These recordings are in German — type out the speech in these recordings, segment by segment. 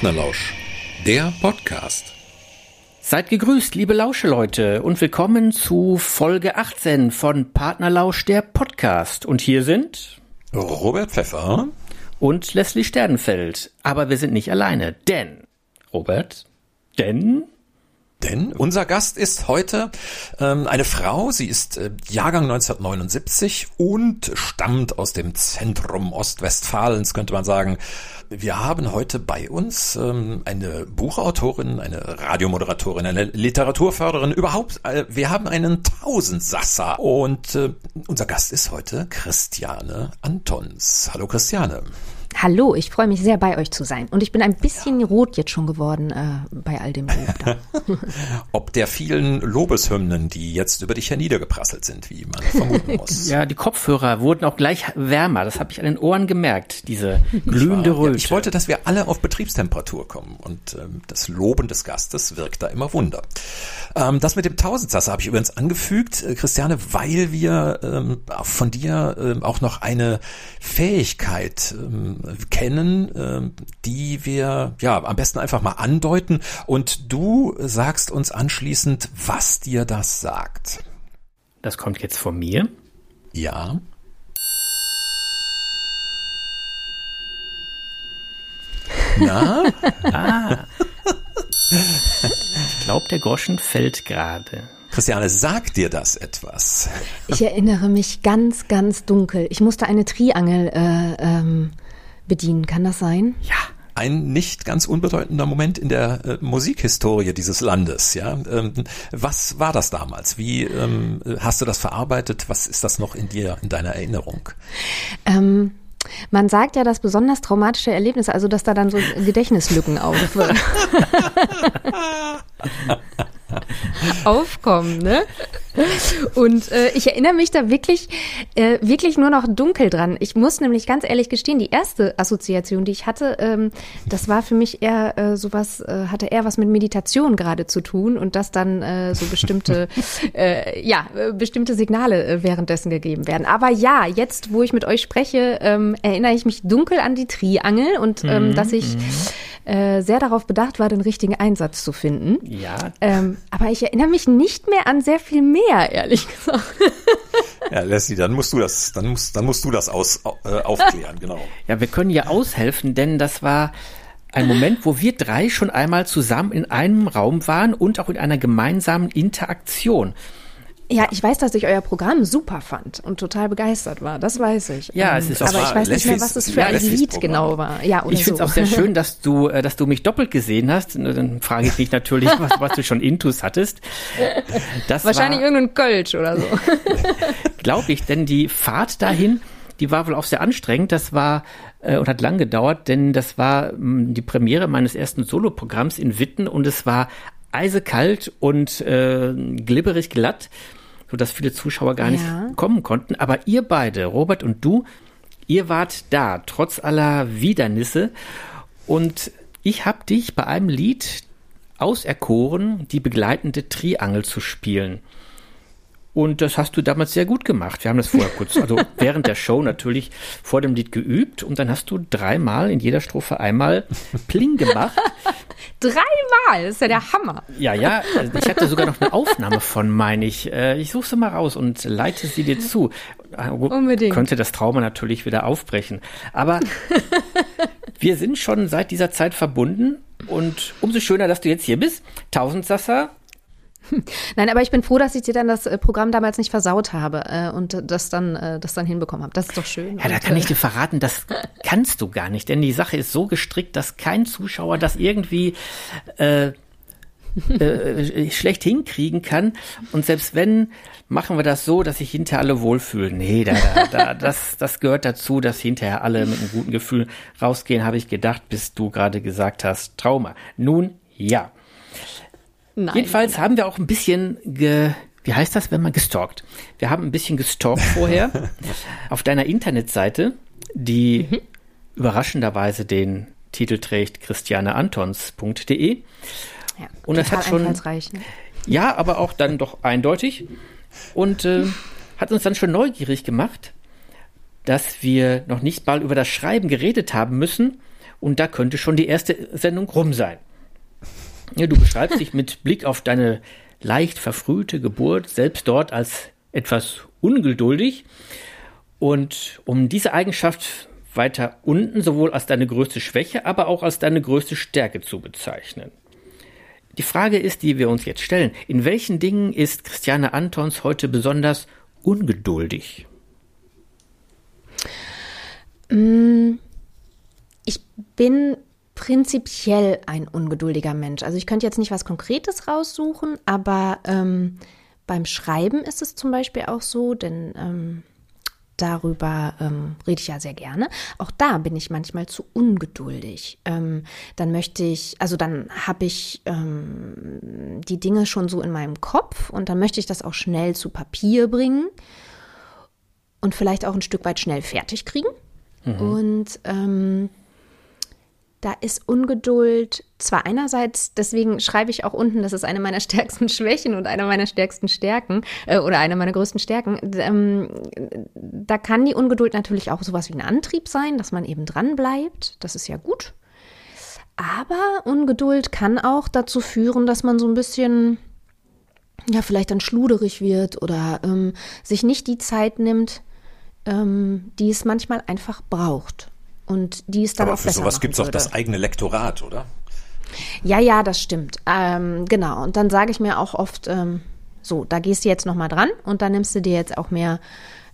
Partnerlausch, der Podcast. Seid gegrüßt, liebe Lauscheleute, und willkommen zu Folge 18 von Partnerlausch, der Podcast. Und hier sind Robert Pfeffer und Leslie Sternfeld. Aber wir sind nicht alleine, denn, Robert, denn denn unser Gast ist heute ähm, eine Frau. Sie ist äh, Jahrgang 1979 und stammt aus dem Zentrum Ostwestfalens, könnte man sagen. Wir haben heute bei uns ähm, eine Buchautorin, eine Radiomoderatorin, eine Literaturförderin, überhaupt, äh, wir haben einen Tausendsasser. Und äh, unser Gast ist heute Christiane Antons. Hallo Christiane. Hallo, ich freue mich sehr, bei euch zu sein. Und ich bin ein bisschen ja. rot jetzt schon geworden äh, bei all dem Lob. Ob der vielen Lobeshymnen, die jetzt über dich herniedergeprasselt sind, wie man vermuten muss. ja, die Kopfhörer wurden auch gleich wärmer. Das habe ich an den Ohren gemerkt, diese glühende Röte. Ja, ich wollte, dass wir alle auf Betriebstemperatur kommen. Und ähm, das Loben des Gastes wirkt da immer Wunder. Ähm, das mit dem Tausendsasser habe ich übrigens angefügt, äh, Christiane, weil wir ähm, von dir ähm, auch noch eine Fähigkeit ähm, kennen, äh, die wir ja am besten einfach mal andeuten und du sagst uns anschließend, was dir das sagt. Das kommt jetzt von mir. Ja. Na? ah. Ich glaube, der Groschen fällt gerade. Christiane, sagt dir das etwas? Ich erinnere mich ganz, ganz dunkel. Ich musste eine Triangel äh, ähm, bedienen. Kann das sein? Ja. Ein nicht ganz unbedeutender Moment in der äh, Musikhistorie dieses Landes. Ja, ähm, was war das damals? Wie ähm, hast du das verarbeitet? Was ist das noch in dir, in deiner Erinnerung? Ähm, man sagt ja, dass besonders traumatische Erlebnisse, also dass da dann so Gedächtnislücken auf, aufkommen, ne? Und äh, ich erinnere mich da wirklich, äh, wirklich nur noch dunkel dran. Ich muss nämlich ganz ehrlich gestehen, die erste Assoziation, die ich hatte, ähm, das war für mich eher äh, sowas, äh, hatte eher was mit Meditation gerade zu tun und dass dann äh, so bestimmte, äh, ja, äh, bestimmte Signale äh, währenddessen gegeben werden. Aber ja, jetzt, wo ich mit euch spreche, ähm, erinnere ich mich dunkel an die Triangel und ähm, mhm. dass ich mhm äh, sehr darauf bedacht war, den richtigen Einsatz zu finden. Ja. Ähm, aber ich erinnere mich nicht mehr an sehr viel mehr, ehrlich gesagt. Ja, Leslie, dann musst du das, dann musst, dann musst du das aus, äh, aufklären, genau. Ja, wir können ja aushelfen, denn das war ein Moment, wo wir drei schon einmal zusammen in einem Raum waren und auch in einer gemeinsamen Interaktion. Ja, ich weiß, dass ich euer Programm super fand und total begeistert war. Das weiß ich. Ja, es ist ähm, Aber ich weiß nicht mehr, was es für ja, ein Lied genau war. Ja, oder ich finde es so. auch sehr schön, dass du, äh, dass du mich doppelt gesehen hast. Dann frage ich dich natürlich, was, was du schon Intus hattest. Das Wahrscheinlich war, irgendein Kölsch oder so. Glaube ich, denn die Fahrt dahin, die war wohl auch sehr anstrengend. Das war äh, und hat lang gedauert, denn das war mh, hm, die Premiere meines ersten Soloprogramms in Witten und es war eisekalt und äh, glibberig glatt sodass viele Zuschauer gar nicht ja. kommen konnten. Aber ihr beide, Robert und du, ihr wart da, trotz aller Widernisse. Und ich habe dich bei einem Lied auserkoren, die begleitende Triangel zu spielen. Und das hast du damals sehr gut gemacht. Wir haben das vorher kurz, also während der Show natürlich vor dem Lied geübt und dann hast du dreimal in jeder Strophe einmal Pling gemacht. Dreimal, das ist ja der Hammer. Ja, ja, ich hatte sogar noch eine Aufnahme von, meine ich. Äh, ich suche sie mal raus und leite sie dir zu. Ah, Unbedingt. Könnte das Trauma natürlich wieder aufbrechen. Aber wir sind schon seit dieser Zeit verbunden und umso schöner, dass du jetzt hier bist. Tausendsasser, Nein, aber ich bin froh, dass ich dir dann das äh, Programm damals nicht versaut habe äh, und das dann, äh, das dann hinbekommen habe. Das ist doch schön. Ja, da kann ich dir verraten, das kannst du gar nicht, denn die Sache ist so gestrickt, dass kein Zuschauer das irgendwie äh, äh, schlecht hinkriegen kann. Und selbst wenn, machen wir das so, dass sich hinterher alle wohlfühlen. Nee, da, da, da, das, das gehört dazu, dass hinterher alle mit einem guten Gefühl rausgehen, habe ich gedacht, bis du gerade gesagt hast, Trauma. Nun, ja. Nein. Jedenfalls haben wir auch ein bisschen ge, wie heißt das, wenn man gestalkt? Wir haben ein bisschen gestalkt vorher auf deiner Internetseite, die mhm. überraschenderweise den Titel trägt christianeantons.de. Ja, und das hat schon ne? ja, aber auch dann doch eindeutig und äh, hat uns dann schon neugierig gemacht, dass wir noch nicht mal über das Schreiben geredet haben müssen und da könnte schon die erste Sendung rum sein. Ja, du beschreibst dich mit Blick auf deine leicht verfrühte Geburt selbst dort als etwas ungeduldig. Und um diese Eigenschaft weiter unten sowohl als deine größte Schwäche, aber auch als deine größte Stärke zu bezeichnen. Die Frage ist, die wir uns jetzt stellen, in welchen Dingen ist Christiane Antons heute besonders ungeduldig? Mm, ich bin prinzipiell ein ungeduldiger Mensch. Also ich könnte jetzt nicht was Konkretes raussuchen, aber ähm, beim Schreiben ist es zum Beispiel auch so, denn ähm, darüber ähm, rede ich ja sehr gerne. Auch da bin ich manchmal zu ungeduldig. Ähm, dann möchte ich, also dann habe ich ähm, die Dinge schon so in meinem Kopf und dann möchte ich das auch schnell zu Papier bringen und vielleicht auch ein Stück weit schnell fertig kriegen. Mhm. Und ähm, da ist Ungeduld zwar einerseits, deswegen schreibe ich auch unten, das ist eine meiner stärksten Schwächen und eine meiner stärksten Stärken äh, oder eine meiner größten Stärken. Ähm, da kann die Ungeduld natürlich auch sowas wie ein Antrieb sein, dass man eben dran bleibt. Das ist ja gut. Aber Ungeduld kann auch dazu führen, dass man so ein bisschen, ja, vielleicht dann schluderig wird oder ähm, sich nicht die Zeit nimmt, ähm, die es manchmal einfach braucht und die ist dann Aber auch für besser sowas gibt es auch das eigene Lektorat, oder? Ja, ja, das stimmt. Ähm, genau. Und dann sage ich mir auch oft, ähm, so, da gehst du jetzt noch mal dran und dann nimmst du dir jetzt auch mehr,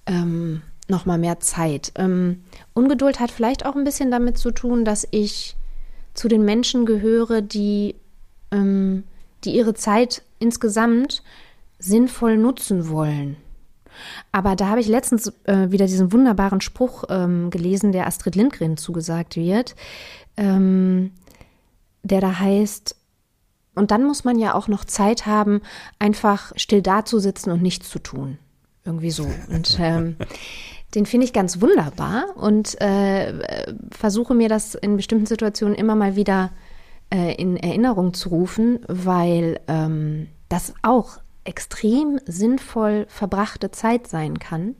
ähm, noch mal mehr Zeit. Ähm, Ungeduld hat vielleicht auch ein bisschen damit zu tun, dass ich zu den Menschen gehöre, die, ähm, die ihre Zeit insgesamt sinnvoll nutzen wollen. Aber da habe ich letztens äh, wieder diesen wunderbaren Spruch ähm, gelesen, der Astrid Lindgren zugesagt wird, ähm, der da heißt, und dann muss man ja auch noch Zeit haben, einfach still dazusitzen und nichts zu tun. Irgendwie so. Und ähm, den finde ich ganz wunderbar und äh, versuche mir das in bestimmten Situationen immer mal wieder äh, in Erinnerung zu rufen, weil ähm, das auch extrem sinnvoll verbrachte Zeit sein kann,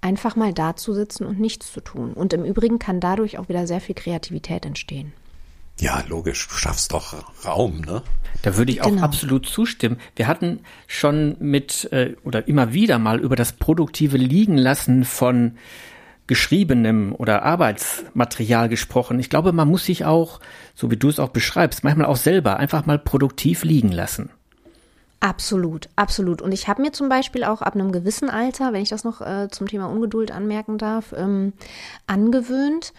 einfach mal da zu sitzen und nichts zu tun. Und im Übrigen kann dadurch auch wieder sehr viel Kreativität entstehen. Ja, logisch. Du schaffst doch Raum, ne? Da würde ich auch Genau. absolut zustimmen. Wir hatten schon mit äh, oder immer wieder mal über das produktive Liegenlassen von geschriebenem oder Arbeitsmaterial gesprochen. Ich glaube, man muss sich auch, so wie du es auch beschreibst, manchmal auch selber einfach mal produktiv liegen lassen. Absolut, absolut. Und ich habe mir zum Beispiel auch ab einem gewissen Alter, wenn ich das noch äh, zum Thema Ungeduld anmerken darf, ähm, angewöhnt,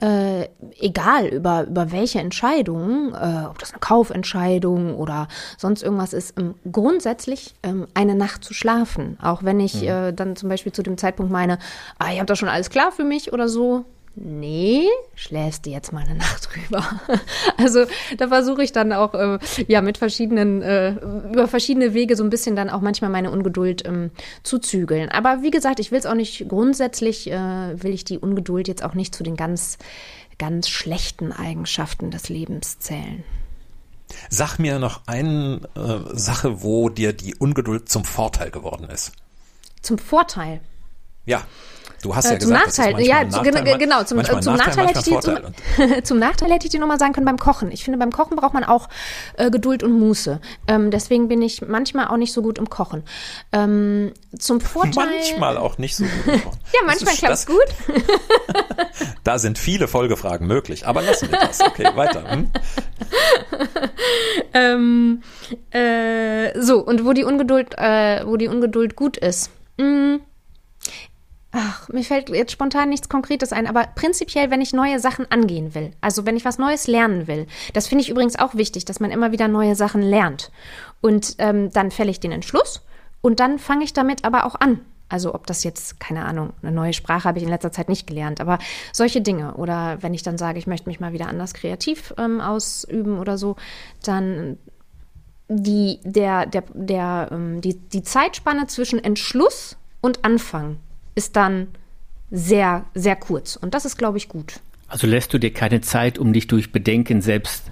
äh, egal über, über welche Entscheidungen, äh, ob das eine Kaufentscheidung oder sonst irgendwas ist, ähm, grundsätzlich ähm, eine Nacht zu schlafen. Auch wenn ich äh, dann zum Beispiel zu dem Zeitpunkt meine, ah, ich habe da schon alles klar für mich oder so. Nee, schläfst du jetzt mal eine Nacht drüber. Also da versuche ich dann auch äh, ja mit verschiedenen äh, über verschiedene Wege so ein bisschen dann auch manchmal meine Ungeduld ähm, zu zügeln. Aber wie gesagt, ich will es auch nicht grundsätzlich äh, will ich die Ungeduld jetzt auch nicht zu den ganz ganz schlechten Eigenschaften des Lebens zählen. Sag mir noch eine äh, Sache, wo dir die Ungeduld zum Vorteil geworden ist. Zum Vorteil. Ja, du hast Äh, ja zum gesagt, Nachteil, ja, Nachteil, gen- genau, zum, äh, zum Nachteil, hätte ich dir manchmal zum, zum Nachteil hätte ich dir nochmal sagen können beim Kochen. Ich finde, beim Kochen braucht man auch äh, Geduld und Muße. Ähm, deswegen bin ich manchmal auch nicht so gut im Kochen. Ähm, zum Vorteil. Manchmal auch nicht so gut. Ja, manchmal klappt es gut. Da sind viele Folgefragen möglich, aber lassen wir das. Okay, weiter. Hm? Ähm, äh, so, und wo die Ungeduld, äh, wo die Ungeduld gut ist. Mm. Ach, mir fällt jetzt spontan nichts Konkretes ein, aber prinzipiell, wenn ich neue Sachen angehen will, also wenn ich was Neues lernen will, das finde ich übrigens auch wichtig, dass man immer wieder neue Sachen lernt. Und ähm, dann fälle ich den Entschluss und dann fange ich damit aber auch an. Also ob das jetzt, keine Ahnung, eine neue Sprache habe ich in letzter Zeit nicht gelernt, aber solche Dinge. Oder wenn ich dann sage, ich möchte mich mal wieder anders kreativ ähm, ausüben oder so, dann die, der, der, der, ähm, die, die Zeitspanne zwischen Entschluss und Anfang ist dann sehr, sehr kurz. Und das ist, glaube ich, gut. Also lässt du dir keine Zeit, um dich durch Bedenken selbst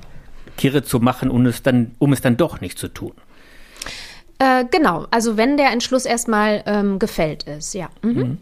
kirre zu machen, um es dann, um es dann doch nicht zu tun. Äh, genau, also wenn der Entschluss erstmal ähm, gefällt ist, ja. Mhm.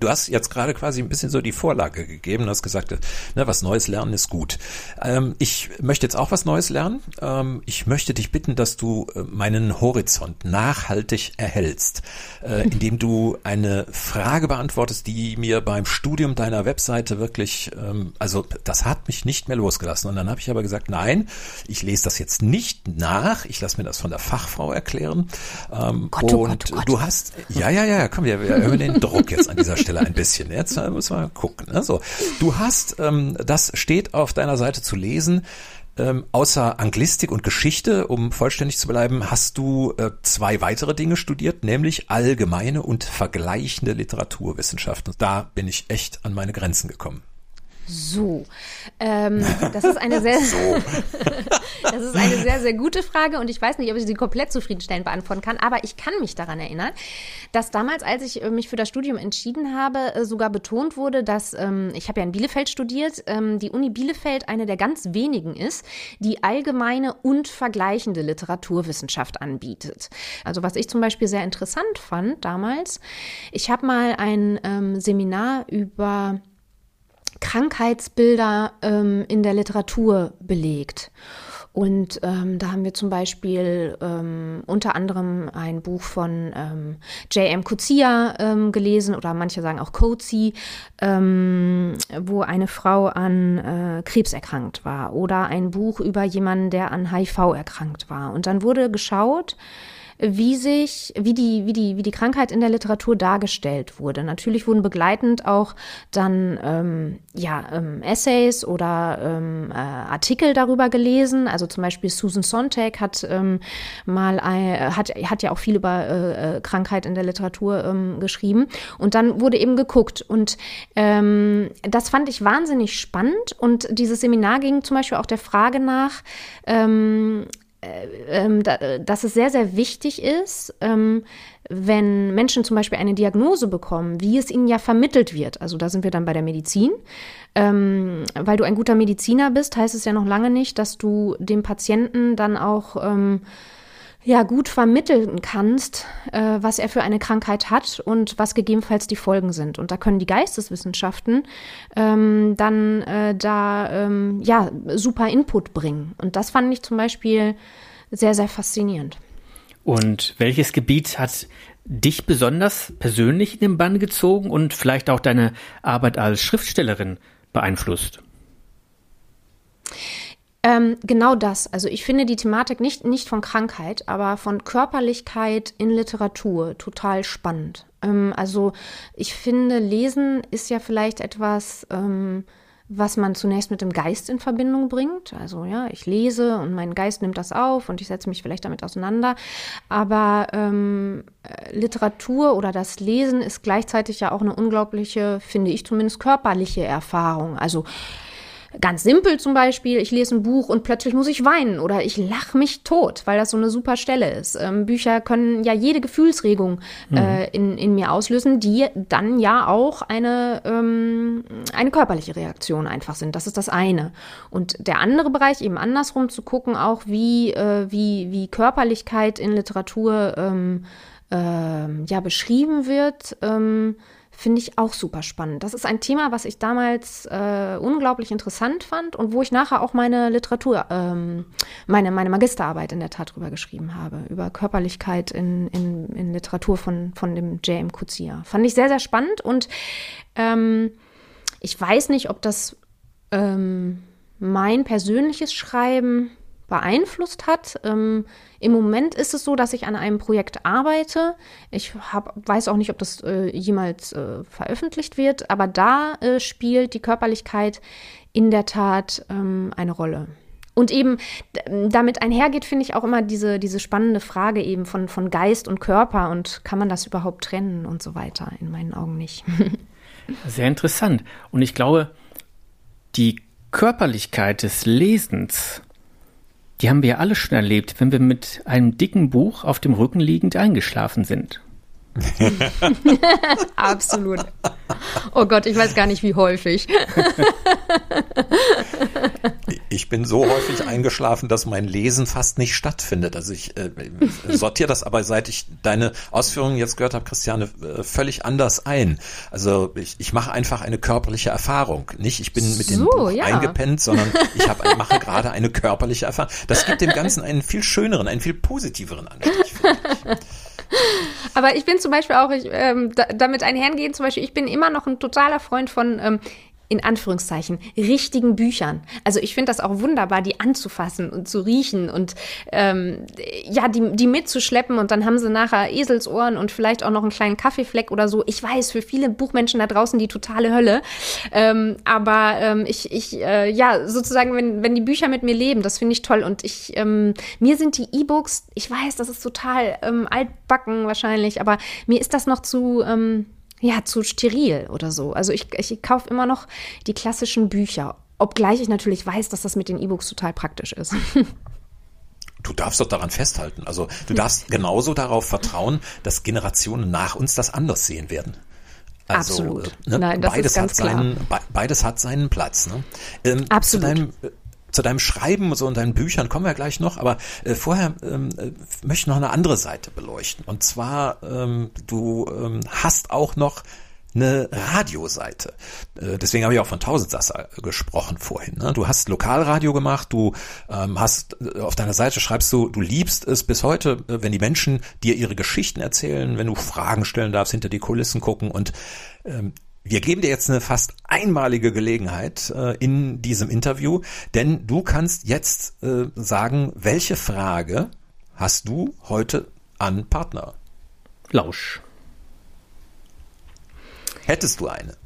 Du hast jetzt gerade quasi ein bisschen so die Vorlage gegeben, hast gesagt, ne, was Neues lernen ist gut. Ähm, ich möchte jetzt auch was Neues lernen. Ähm, ich möchte dich bitten, dass du äh, meinen Horizont nachhaltig erhältst, äh, indem du eine Frage beantwortest, die mir beim Studium deiner Webseite wirklich, ähm, also das hat mich nicht mehr losgelassen. Und dann habe ich aber gesagt, nein, ich lese das jetzt nicht nach, ich lasse mir das von der Fachfrau erklären. Ähm, Gott, oh und Gott, oh Gott. du hast, ja, ja, ja, komm, wir, wir erhöhen den Druck jetzt an dieser Stelle. Stelle ein bisschen. Jetzt müssen wir gucken. Also, du hast, ähm, das steht auf deiner Seite zu lesen, ähm, außer Anglistik und Geschichte, um vollständig zu bleiben, hast du äh, zwei weitere Dinge studiert, nämlich allgemeine und vergleichende Literaturwissenschaften. Da bin ich echt an meine Grenzen gekommen. So, ähm, das ist eine sehr, das ist eine sehr, sehr gute Frage und ich weiß nicht, ob ich sie komplett zufriedenstellend beantworten kann, aber ich kann mich daran erinnern, dass damals, als ich äh, mich für das Studium entschieden habe, äh, sogar betont wurde, dass ähm, ich habe ja in Bielefeld studiert, ähm, die Uni Bielefeld eine der ganz wenigen ist, die allgemeine und vergleichende Literaturwissenschaft anbietet. Also was ich zum Beispiel sehr interessant fand damals, ich habe mal ein ähm, Seminar über Krankheitsbilder ähm, in der Literatur belegt. Und ähm, da haben wir zum Beispiel ähm, unter anderem ein Buch von ähm, J.M. Coetzee ähm, gelesen oder manche sagen auch Coetzee, ähm, wo eine Frau an äh, Krebs erkrankt war oder ein Buch über jemanden, der an HIV erkrankt war. Und dann wurde geschaut, wie sich, wie die, wie die, wie die Krankheit in der Literatur dargestellt wurde. Natürlich wurden begleitend auch dann ähm, ja ähm, Essays oder ähm, äh, Artikel darüber gelesen. Also zum Beispiel Susan Sontag hat ähm, mal ein, hat hat ja auch viel über äh, äh, Krankheit in der Literatur ähm, geschrieben. Und dann wurde eben geguckt und ähm, das fand ich wahnsinnig spannend. Und dieses Seminar ging zum Beispiel auch der Frage nach, äh, ähm, dass es sehr, sehr wichtig ist, ähm, wenn Menschen zum Beispiel eine Diagnose bekommen, wie es ihnen ja vermittelt wird. Also da sind wir dann bei der Medizin. Ähm, weil du ein guter Mediziner bist, heißt es ja noch lange nicht, dass du dem Patienten dann auch ja gut vermitteln kannst, äh, was er für eine Krankheit hat und was gegebenenfalls die Folgen sind. Und da können die Geisteswissenschaften ähm, dann äh, da ähm, ja super Input bringen. Und das fand ich zum Beispiel sehr, sehr faszinierend. Und welches Gebiet hat dich besonders persönlich in den Bann gezogen und vielleicht auch deine Arbeit als Schriftstellerin beeinflusst? Ähm, genau das. Also ich finde die Thematik nicht, nicht von Krankheit, aber von Körperlichkeit in Literatur total spannend. Ähm, also ich finde, Lesen ist ja vielleicht etwas, ähm, was man zunächst mit dem Geist in Verbindung bringt. Also ja, ich lese und mein Geist nimmt das auf und ich setze mich vielleicht damit auseinander. Aber ähm, Literatur oder das Lesen ist gleichzeitig ja auch eine unglaubliche, finde ich zumindest, körperliche Erfahrung. Also Ganz simpel zum Beispiel, ich lese ein Buch und plötzlich muss ich weinen oder ich lache mich tot, weil das so eine super Stelle ist. Ähm, Bücher können ja jede Gefühlsregung mhm. äh, in, in mir auslösen, die dann ja auch eine, ähm, eine körperliche Reaktion einfach sind. Das ist das eine. Und der andere Bereich, eben andersrum zu gucken, auch wie, äh, wie, wie Körperlichkeit in Literatur ähm, äh, ja beschrieben wird. Ähm, finde ich auch super spannend. Das ist ein Thema, was ich damals äh, unglaublich interessant fand und wo ich nachher auch meine Literatur, ähm, meine, meine Magisterarbeit in der Tat drüber geschrieben habe, über Körperlichkeit in, in, in Literatur von, von dem J.M. Kuzia. Fand ich sehr, sehr spannend und ähm, ich weiß nicht, ob das ähm, mein persönliches Schreiben beeinflusst hat. Ähm, Im Moment ist es so, dass ich an einem Projekt arbeite. Ich hab, weiß auch nicht, ob das äh, jemals äh, veröffentlicht wird, aber da äh, spielt die Körperlichkeit in der Tat ähm, eine Rolle. Und eben damit einhergeht, finde ich auch immer diese, diese spannende Frage eben von, von Geist und Körper und kann man das überhaupt trennen und so weiter. In meinen Augen nicht. Sehr interessant. Und ich glaube, die Körperlichkeit des Lesens die haben wir ja alle schon erlebt, wenn wir mit einem dicken Buch auf dem Rücken liegend eingeschlafen sind. Absolut. Oh Gott, ich weiß gar nicht, wie häufig. Ich bin so häufig eingeschlafen, dass mein Lesen fast nicht stattfindet. Also ich äh, sortiere das aber, seit ich deine Ausführungen jetzt gehört habe, Christiane, äh, völlig anders ein. Also ich, ich mache einfach eine körperliche Erfahrung. Nicht, ich bin mit dem So, Buch ja. eingepennt, sondern ich hab, mache gerade eine körperliche Erfahrung. Das gibt dem Ganzen einen viel schöneren, einen viel positiveren Anstrich. finde ich. Aber ich bin zum Beispiel auch, ich, ähm, da, damit einhergehen, zum Beispiel, ich bin immer noch ein totaler Freund von, ähm, in Anführungszeichen, richtigen Büchern. Also ich finde das auch wunderbar, die anzufassen und zu riechen und ähm, ja, die, die mitzuschleppen und dann haben sie nachher Eselsohren und vielleicht auch noch einen kleinen Kaffeefleck oder so. Ich weiß, für viele Buchmenschen da draußen die totale Hölle. Ähm, aber ähm, ich, ich äh, ja, sozusagen, wenn, wenn die Bücher mit mir leben, das finde ich toll. Und ich, ähm, mir sind die E-Books, ich weiß, das ist total ähm, altbacken wahrscheinlich, aber mir ist das noch zu, ähm, ja, zu steril oder so. Also ich, ich kaufe immer noch die klassischen Bücher. Obgleich ich natürlich weiß, dass das mit den E-Books total praktisch ist. Du darfst doch daran festhalten. Also du darfst genauso darauf vertrauen, dass Generationen nach uns das anders sehen werden. Also, Absolut. äh, Ne? Nein, das beides ist ganz hat seinen, be beides hat seinen Platz. Ne? Ähm, Absolut. Zu deinem, äh, zu deinem Schreiben so und deinen Büchern kommen wir gleich noch, aber äh, vorher ähm, äh, möchte ich noch eine andere Seite beleuchten. Und zwar, ähm, du ähm, hast auch noch eine Radioseite. Äh, Deswegen habe ich auch von Tausendsasser gesprochen vorhin. Ne? Du hast Lokalradio gemacht, du ähm, hast äh, auf deiner Seite schreibst du, du liebst es bis heute, äh, wenn die Menschen dir ihre Geschichten erzählen, wenn du Fragen stellen darfst, hinter die Kulissen gucken und ähm, wir geben dir jetzt eine fast einmalige Gelegenheit äh, in diesem Interview, denn du kannst jetzt äh, sagen, welche Frage hast du heute an Partner? Lausch. Hättest du eine?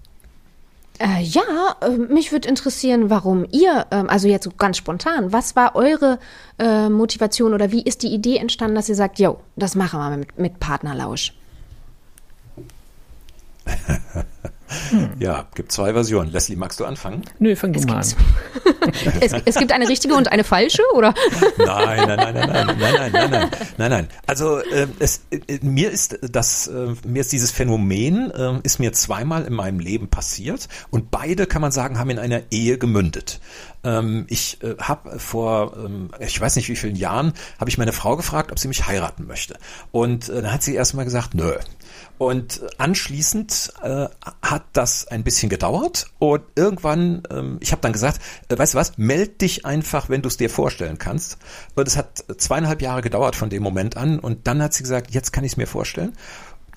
Äh, ja, äh, mich würde interessieren, warum ihr, ähm, also jetzt so ganz spontan, was war eure äh, Motivation oder wie ist die Idee entstanden, dass ihr sagt, yo, das machen wir mit, mit Partnerlausch? Ja, gibt zwei Versionen. Leslie, magst du anfangen? Nö, fang du mal an. Es, es gibt eine richtige und eine falsche, oder? Nein, nein, nein, nein, nein, nein, nein, nein, nein, nein, nein. Also äh, es, äh, mir ist das, äh, mir ist dieses Phänomen äh, ist mir zweimal in meinem Leben passiert und beide kann man sagen haben in einer Ehe gemündet. Ähm, ich äh, habe vor, ähm, ich weiß nicht wie vielen Jahren, habe ich meine Frau gefragt, ob sie mich heiraten möchte und äh, dann hat sie erstmal gesagt, nö. Und anschließend äh, hat das ein bisschen gedauert und irgendwann, ähm, ich habe dann gesagt, äh, weißt du was, meld dich einfach, wenn du es dir vorstellen kannst. Und es hat zweieinhalb Jahre gedauert von dem Moment an und dann hat sie gesagt, jetzt kann ich es mir vorstellen.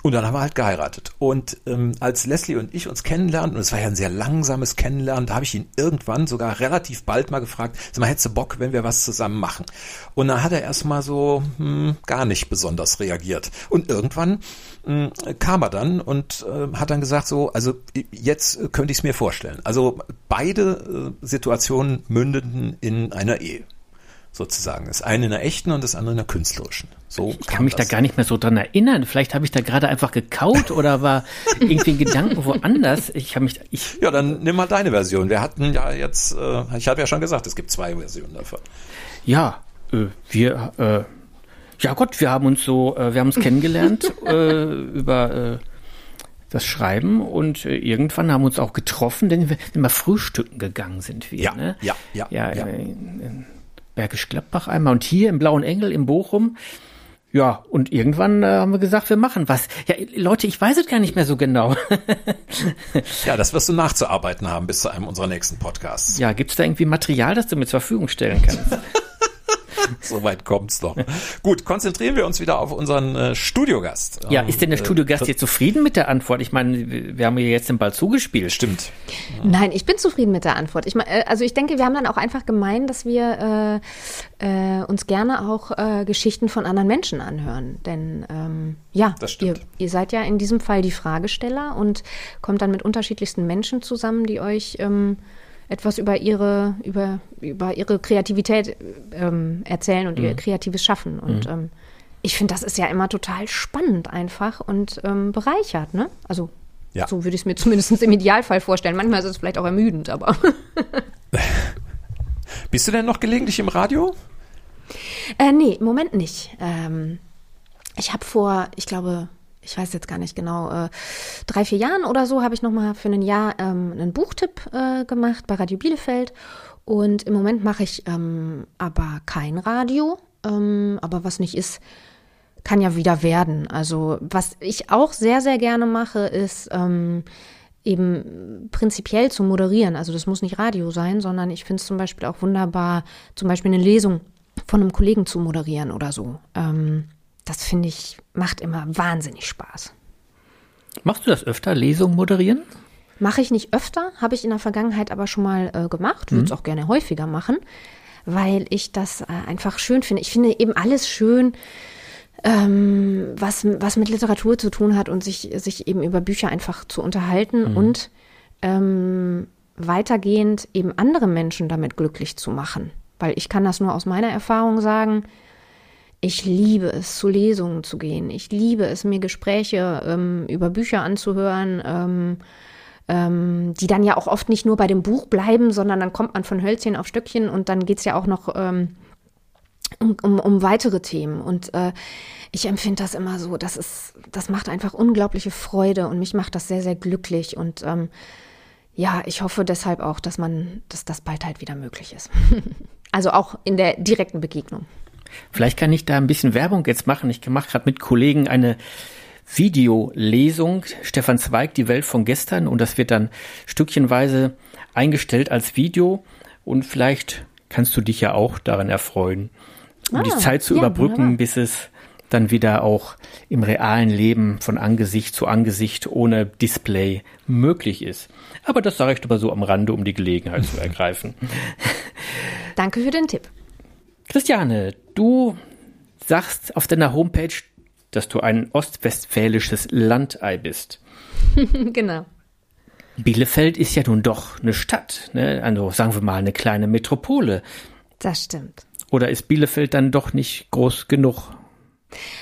Und dann haben wir halt geheiratet. Und ähm, als Leslie und ich uns kennenlernten, und es war ja ein sehr langsames Kennenlernen, da habe ich ihn irgendwann sogar relativ bald mal gefragt, sag mal, hättest du Bock, wenn wir was zusammen machen? Und dann hat er erstmal so hm, gar nicht besonders reagiert. Und irgendwann hm, kam er dann und äh, hat dann gesagt, so, also jetzt könnte ich es mir vorstellen. Also beide äh, Situationen mündeten in einer Ehe sozusagen. Das eine in der echten und das andere in der künstlerischen. So Ich kann mich da gar nicht mehr so dran erinnern. Vielleicht habe ich da gerade einfach gekaut oder war irgendwie in Gedanken woanders. Ich habe mich, ich, Ja, dann nimm mal deine Version. Wir hatten ja jetzt, äh, ich habe ja schon gesagt, es gibt zwei Versionen davon. ja, äh, wir, äh, ja Gott, wir haben uns so, äh, wir haben uns kennengelernt äh, über äh, das Schreiben und irgendwann haben wir uns auch getroffen, denn wir immer frühstücken gegangen sind wir. Ja, ne? ja, ja, ja, ja. Bergisch Gladbach einmal und hier im Blauen Engel in Bochum. Ja, und irgendwann äh, haben wir gesagt, wir machen was. Ja, Leute, ich weiß es gar nicht mehr so genau. Ja, das wirst du nachzuarbeiten haben bis zu einem unserer nächsten Podcasts. ja, gibt's da irgendwie Material, das du mir zur Verfügung stellen kannst? Soweit kommt's doch. Gut, konzentrieren wir uns wieder auf unseren äh, Studiogast. Ja, Ähm, ist denn der äh, Studiogast jetzt zufrieden mit der Antwort? Ich meine, wir haben ja jetzt den Ball zugespielt. Stimmt. Nein, ich bin zufrieden mit der Antwort. Ich, mein, äh, also ich denke, wir haben dann auch einfach gemeint, dass wir äh, äh, uns gerne auch äh, Geschichten von anderen Menschen anhören. Denn ähm, ja, Das ihr, ihr seid ja in diesem Fall die Fragesteller und kommt dann mit unterschiedlichsten Menschen zusammen, die euch ähm, etwas über ihre, über, über ihre Kreativität ähm, erzählen und Mhm. ihr kreatives Schaffen. Und ähm, ich finde, das ist ja immer total spannend einfach und ähm, bereichert, ne? Also Ja. so würde ich es mir zumindest im Idealfall vorstellen. Manchmal ist es vielleicht auch ermüdend, aber. Bist du denn noch gelegentlich im Radio? äh, nee, im Moment nicht. Ähm, ich habe vor, ich glaube, ich weiß jetzt gar nicht genau, äh, drei, vier Jahren oder so habe ich nochmal für ein Jahr ähm, einen Buchtipp äh, gemacht bei Radio Bielefeld. Und im Moment mache ich ähm, aber kein Radio. Ähm, aber was nicht ist, kann ja wieder werden. Also was ich auch sehr, sehr gerne mache, ist ähm, eben prinzipiell zu moderieren. Also das muss nicht Radio sein, sondern ich finde es zum Beispiel auch wunderbar, zum Beispiel eine Lesung von einem Kollegen zu moderieren oder so. Ähm, das finde ich, macht immer wahnsinnig Spaß. Machst du das öfter, Lesungen moderieren? Mache ich nicht öfter, habe ich in der Vergangenheit aber schon mal äh, gemacht, würde es mhm. auch gerne häufiger machen, weil ich das äh, einfach schön finde. Ich finde eben alles schön, ähm, was, was mit Literatur zu tun hat und sich, sich eben über Bücher einfach zu unterhalten mhm. und ähm, weitergehend eben andere Menschen damit glücklich zu machen. Weil ich kann das nur aus meiner Erfahrung sagen, ich liebe es, zu Lesungen zu gehen. Ich liebe es, mir Gespräche ähm, über Bücher anzuhören, ähm, ähm, die dann ja auch oft nicht nur bei dem Buch bleiben, sondern dann kommt man von Hölzchen auf Stöckchen und dann geht es ja auch noch ähm, um, um, um weitere Themen. Und äh, ich empfinde das immer so, das ist, das macht einfach unglaubliche Freude und mich macht das sehr, sehr glücklich. Und ähm, ja, ich hoffe deshalb auch, dass man, dass das bald halt wieder möglich ist. also auch in der direkten Begegnung. Vielleicht kann ich da ein bisschen Werbung jetzt machen. Ich mache gerade mit Kollegen eine Videolesung. Stefan Zweig, die Welt von gestern. Und das wird dann stückchenweise eingestellt als Video. Und vielleicht kannst du dich ja auch daran erfreuen um ah, die Zeit zu ja, überbrücken, wunderbar. bis es dann wieder auch im realen Leben von Angesicht zu Angesicht ohne Display möglich ist. Aber das sage ich aber so am Rande, um die Gelegenheit zu ergreifen. Danke für den Tipp. Christiane, du sagst auf deiner Homepage, dass du ein ostwestfälisches Landei bist. genau. Bielefeld ist ja nun doch eine Stadt, ne? also sagen wir mal eine kleine Metropole. Das stimmt. Oder ist Bielefeld dann doch nicht groß genug?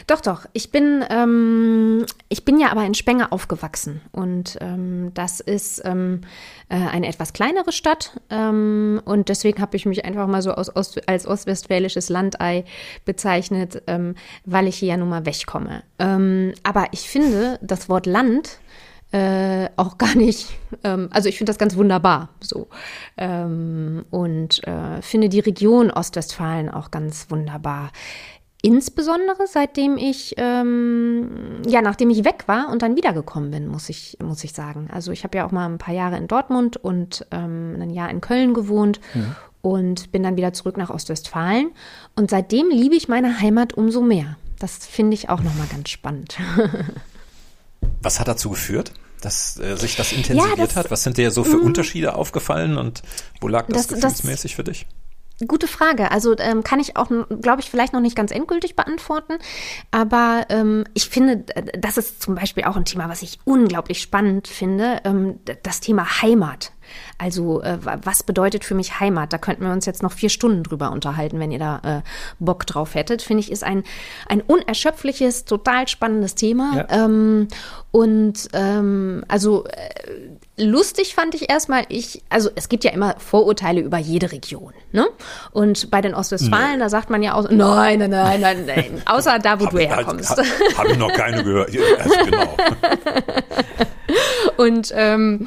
Doch, doch. Ich bin, ähm, ich bin ja aber in Spenge aufgewachsen und ähm, das ist ähm, äh, eine etwas kleinere Stadt ähm, und deswegen habe ich mich einfach mal so aus Ost, als ostwestfälisches Landei bezeichnet, ähm, weil ich hier ja nun mal wegkomme. Ähm, aber ich finde das Wort Land äh, auch gar nicht, ähm, also ich finde das ganz wunderbar so. Ähm, und äh, finde die Region Ostwestfalen auch ganz wunderbar. Insbesondere seitdem ich, ähm, ja, nachdem ich weg war und dann wiedergekommen bin, muss ich, muss ich sagen. Also ich habe ja auch mal ein paar Jahre in Dortmund und ähm, ein Jahr in Köln gewohnt mhm. und bin dann wieder zurück nach Ostwestfalen. Und seitdem liebe ich meine Heimat umso mehr. Das finde ich auch nochmal ganz spannend. Was hat dazu geführt, dass äh, sich das intensiviert ja, das, hat? Was sind dir so für mm. Unterschiede aufgefallen und wo lag das, das gefühlsmäßig das, für dich? Gute Frage. Also ähm, kann ich auch, glaube ich, vielleicht noch nicht ganz endgültig beantworten. Aber ähm, ich finde, das ist zum Beispiel auch ein Thema, was ich unglaublich spannend finde. Ähm, das Thema Heimat. Also äh, was bedeutet für mich Heimat? Da könnten wir uns jetzt noch vier Stunden drüber unterhalten, wenn ihr da äh, Bock drauf hättet. Finde ich, ist ein, ein unerschöpfliches, total spannendes Thema. Ja. Ähm, und ähm, also äh, lustig fand ich erstmal, ich, also es gibt ja immer Vorurteile über jede Region. Ne? Und bei den Ostwestfalen, nee. da sagt man ja auch, nein, nein, nein, nein, nein außer da, wo du herkommst. Habe hab ich noch keine gehört. Also genau. Und, ähm,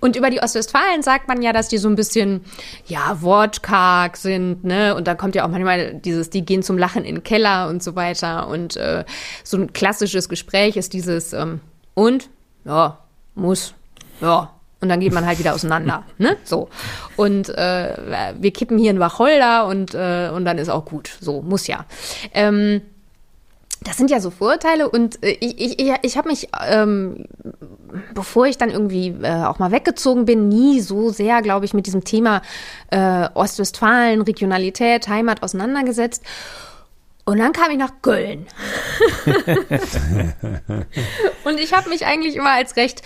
und über die Ostwestfalen sagt man ja, dass die so ein bisschen, ja, wortkarg sind, ne? Und da kommt ja auch manchmal dieses, die gehen zum Lachen in den Keller und so weiter. Und äh, so ein klassisches Gespräch ist dieses, ähm, und? Ja, muss. Ja, und dann geht man halt wieder auseinander, ne? So. Und äh, wir kippen hier einen Wacholder und, äh, und dann ist auch gut. So, muss ja. Ähm, das sind ja so Vorurteile und äh, ich, ich, ich habe mich, ähm, bevor ich dann irgendwie äh, auch mal weggezogen bin, nie so sehr, glaube ich, mit diesem Thema äh, Ostwestfalen, Regionalität, Heimat auseinandergesetzt. Und dann kam ich nach Köln. und ich habe mich eigentlich immer als recht,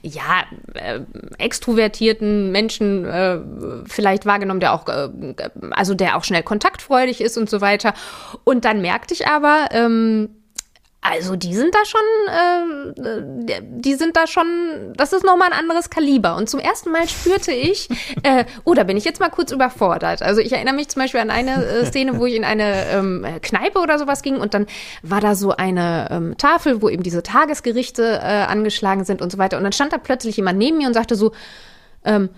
ja, äh, extrovertierten Menschen äh, vielleicht wahrgenommen, der auch, äh, also der auch schnell kontaktfreudig ist und so weiter. Und dann merkte ich aber, ähm, also die sind da schon, äh, die sind da schon, das ist nochmal ein anderes Kaliber. Und zum ersten Mal spürte ich, äh, oh, da bin ich jetzt mal kurz überfordert. Also ich erinnere mich zum Beispiel an eine äh, Szene, wo ich in eine ähm, Kneipe oder sowas ging und dann war da so eine ähm, Tafel, wo eben diese Tagesgerichte äh, angeschlagen sind und so weiter. Und dann stand da plötzlich jemand neben mir und sagte so, ähm,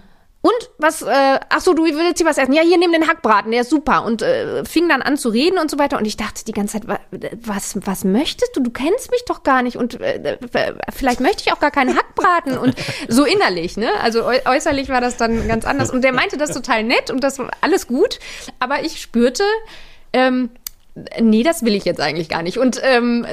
und was, äh, ach so, du willst hier was essen? Ja, hier nimm den Hackbraten, der ist super. Und äh, fing dann an zu reden und so weiter. Und ich dachte die ganze Zeit, was, was möchtest du? Du kennst mich doch gar nicht. Und äh, vielleicht möchte ich auch gar keinen Hackbraten. Und so innerlich, ne? Also äußerlich war das dann ganz anders. Und der meinte das total nett und das war alles gut. Aber ich spürte, ähm, nee, das will ich jetzt eigentlich gar nicht. Und, ähm,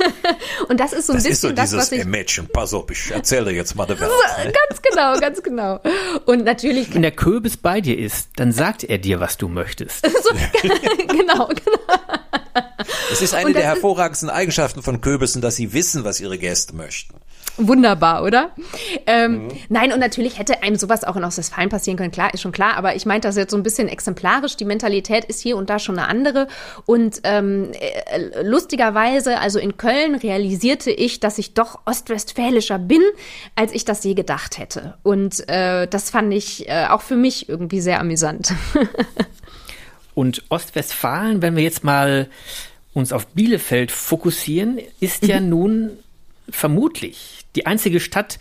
und das ist so ein das bisschen ist so das, dieses, was ich. ey Mädchen, pass auf, ich erzähle jetzt mal der Welt. ne? Ganz genau, ganz genau. Und natürlich. Wenn der Kürbis bei dir ist, dann sagt er dir, was du möchtest. so, genau, genau. Es ist eine der das hervorragendsten Eigenschaften von Kürbissen, dass sie wissen, was ihre Gäste möchten. Wunderbar, oder? Ähm, Nein, und natürlich hätte einem sowas auch in Ostwestfalen passieren können, klar, ist schon klar, aber ich meinte das jetzt so ein bisschen exemplarisch. Die Mentalität ist hier und da schon eine andere. Und ähm, äh, lustigerweise, also in Köln realisierte ich, dass ich doch ostwestfälischer bin, als ich das je gedacht hätte. Und äh, das fand ich äh, auch für mich irgendwie sehr amüsant. Und Ostwestfalen, wenn wir jetzt mal uns auf Bielefeld fokussieren, ist ja nun vermutlich die einzige Stadt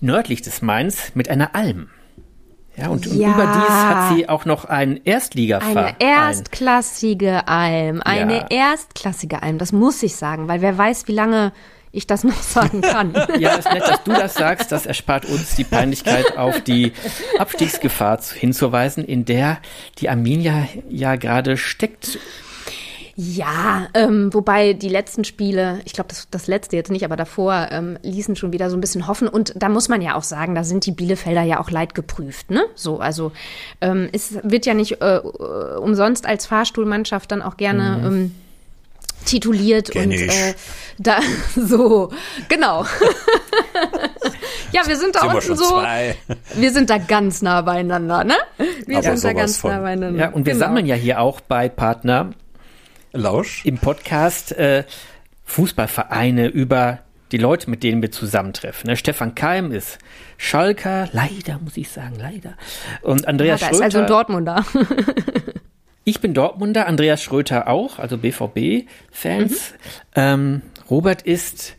nördlich des Mains mit einer Alm. Ja, und Ja. überdies hat sie auch noch einen Erstligaverein. Eine erstklassige Alm, eine Ja. erstklassige Alm, das muss ich sagen, weil wer weiß, wie lange ich das noch sagen kann. Ja, ist nett, dass du das sagst. Das erspart uns die Peinlichkeit, auf die Abstiegsgefahr zu- hinzuweisen, in der die Arminia ja gerade steckt. Ja, ähm, wobei die letzten Spiele, ich glaube, das, das letzte jetzt nicht, aber davor ähm, ließen schon wieder so ein bisschen hoffen. Und da muss man ja auch sagen, da sind die Bielefelder ja auch leidgeprüft, ne? So, also ähm, es wird ja nicht äh, äh, umsonst als Fahrstuhlmannschaft dann auch gerne ähm, tituliert Kenn und äh, da so genau. ja, wir sind da Sind wir unten schon so. zwei? Wir sind da ganz nah beieinander, ne? Wir Aber sind da ganz von. nah beieinander. Ja, und wir Genau. sammeln ja hier auch bei Partner Lausch? im Podcast äh, Fußballvereine über die Leute, mit denen wir zusammentreffen. Ne? Stefan Keim ist Schalker, leider muss ich sagen, leider. Und Ja, Andreas da ist Schröter. also ein Dortmunder. ich bin Dortmunder, Andreas Schröter auch, also BVB-Fans. Ähm, Robert ist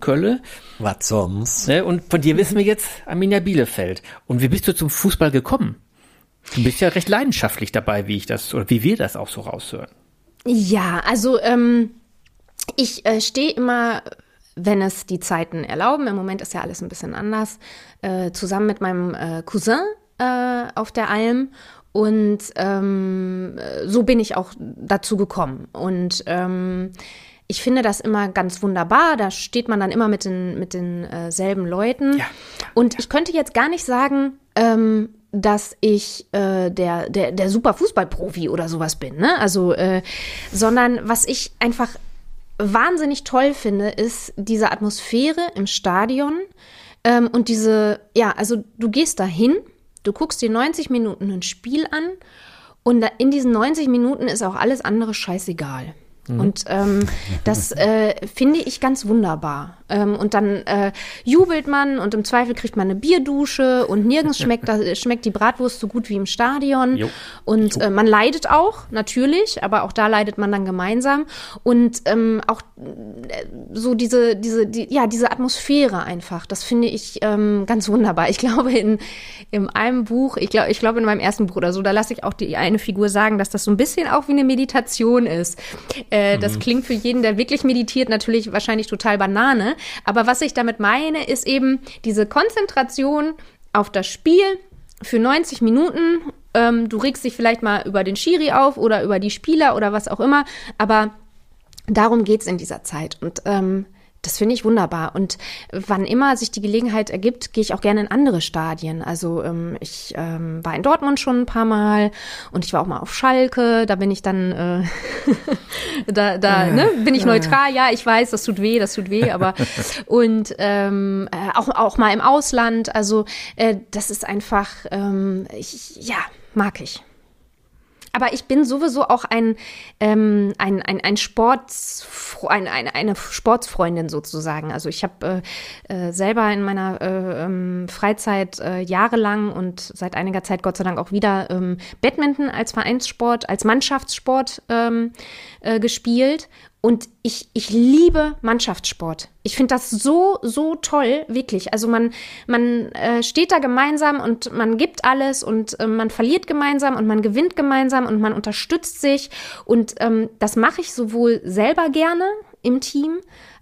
Kölle. Was sonst? Ne? Und von dir wissen wir jetzt Arminia Bielefeld. Und wie bist du zum Fußball gekommen? Du bist ja recht leidenschaftlich dabei, wie ich das, oder wie wir das auch so raushören. Ja, also ähm, ich äh, stehe immer, wenn es die Zeiten erlauben, im Moment ist ja alles ein bisschen anders, äh, zusammen mit meinem äh, Cousin äh, auf der Alm. Und ähm, äh, so bin ich auch dazu gekommen. Und ähm, ich finde das immer ganz wunderbar. Da steht man dann immer mit den, mit den äh, Leuten. Ja, Und ich könnte jetzt gar nicht sagen, ähm, dass ich äh, der, der, der super Fußballprofi oder sowas bin, ne? Also, äh, sondern was ich einfach wahnsinnig toll finde, ist diese Atmosphäre im Stadion ähm, und diese, ja, also du gehst da hin, du guckst dir 90 Minuten ein Spiel an und da, in diesen 90 Minuten ist auch alles andere scheißegal. Und ähm, das äh, finde ich ganz wunderbar. Ähm, und dann äh, jubelt man und im Zweifel kriegt man eine Bierdusche und nirgends schmeckt, da, schmeckt die Bratwurst so gut wie im Stadion. Jo. Und äh, man leidet auch, natürlich, aber auch da leidet man dann gemeinsam. Und ähm, auch äh, so diese, diese, die, ja, diese Atmosphäre einfach, das finde ich ähm, ganz wunderbar. Ich glaube, in, in einem Buch, ich glaube, ich glaube in meinem ersten Buch oder so, da lasse ich auch die eine Figur sagen, dass das so ein bisschen auch wie eine Meditation ist. Äh, Das klingt für jeden, der wirklich meditiert, natürlich wahrscheinlich total Banane. Aber was ich damit meine, ist eben diese Konzentration auf das Spiel für 90 Minuten. Ähm, du regst dich vielleicht mal über den Schiri auf oder über die Spieler oder was auch immer, aber darum geht's in dieser Zeit. Und ähm, das finde ich wunderbar. Und wann immer sich die Gelegenheit ergibt, gehe ich auch gerne in andere Stadien. Also ähm, ich ähm, war in Dortmund schon ein paar Mal und ich war auch mal auf Schalke. Da bin ich dann, äh, da, da ne, bin ich neutral. Ja, ich weiß, das tut weh, das tut weh. Aber und ähm, äh, auch auch mal im Ausland. Also äh, das ist einfach, ähm, ich, ja, mag ich. Aber ich bin sowieso auch ein, ähm, ein, ein, ein Sportsfre ein, ein, eine Sportsfreundin sozusagen. Also ich habe äh, äh, selber in meiner äh, ähm, Freizeit äh, jahrelang und seit einiger Zeit Gott sei Dank auch wieder ähm, Badminton als Vereinssport, als Mannschaftssport ähm, äh, gespielt. Und ich, ich liebe Mannschaftssport. Ich finde das so, so toll, wirklich. Also man, man äh, steht da gemeinsam und man gibt alles und äh, man verliert gemeinsam und man gewinnt gemeinsam und man unterstützt sich. Und ähm, das mache ich sowohl selber gerne im Team,